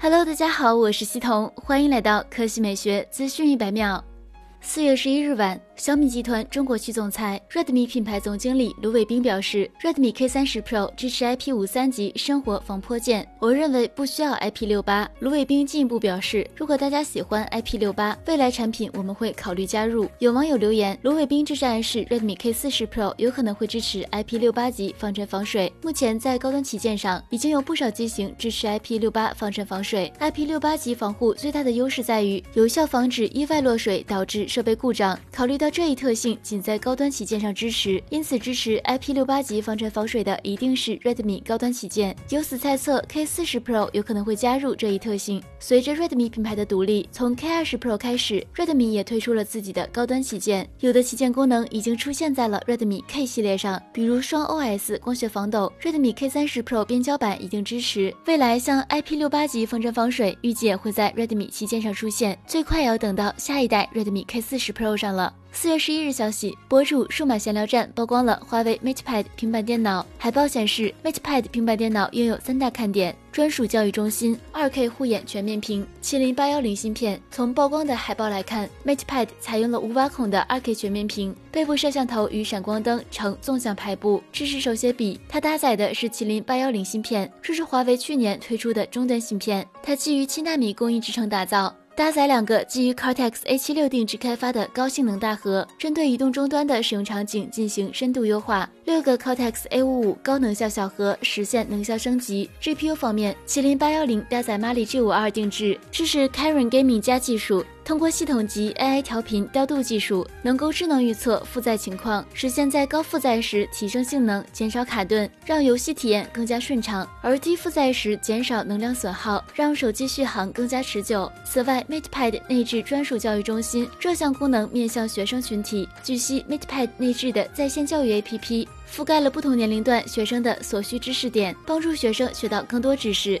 Hello，大家好，我是西彤，欢迎来到科技美学资讯一百秒。四月十一日晚。小米集团中国区总裁、Redmi 品牌总经理卢伟冰表示，Redmi K 三十 Pro 支持 IP 五三级生活防泼溅。我认为不需要 IP 六八。卢伟冰进一步表示，如果大家喜欢 IP 六八，未来产品我们会考虑加入。有网友留言，卢伟冰这是暗示 Redmi K 四十 Pro 有可能会支持 IP 六八级防尘防水。目前在高端旗舰上已经有不少机型支持 IP 六八防尘防水。IP 六八级防护最大的优势在于有效防止意外落水导致设备故障。考虑到这一特性仅在高端旗舰上支持，因此支持 IP 六八级防尘防水的一定是 Redmi 高端旗舰。由此猜测，K 四十 Pro 有可能会加入这一特性。随着 Redmi 品牌的独立，从 K 二十 Pro 开始，Redmi 也推出了自己的高端旗舰，有的旗舰功能已经出现在了 Redmi K 系列上，比如双 OS 光学防抖，Redmi K 三十 Pro 边胶板已经支持。未来像 IP 六八级防尘防水，预计也会在 Redmi 旗舰上出现，最快也要等到下一代 Redmi K 四十 Pro 上了。四月十一日消息，博主数码闲聊站曝光了华为 MatePad 平板电脑。海报显示，MatePad 平板电脑拥有三大看点：专属教育中心、2K 护眼全面屏、麒麟八幺零芯片。从曝光的海报来看，MatePad 采用了无挖孔的 2K 全面屏，背部摄像头与闪光灯呈纵向排布，支持手写笔。它搭载的是麒麟八幺零芯片，这是华为去年推出的中端芯片，它基于七纳米工艺制成打造。搭载两个基于 Cortex A76 定制开发的高性能大核，针对移动终端的使用场景进行深度优化。六个 Cortex A55 高能效小核实现能效升级。GPU 方面，麒麟810搭载 Mali G52 定制，支持 Kirin Gaming 加技术。通过系统级 AI 调频调度技术，能够智能预测负载情况，实现在高负载时提升性能、减少卡顿，让游戏体验更加顺畅；而低负载时减少能量损耗，让手机续航更加持久。此外，MatePad 内置专属教育中心，这项功能面向学生群体。据悉，MatePad 内置的在线教育 APP 覆盖了不同年龄段学生的所需知识点，帮助学生学到更多知识。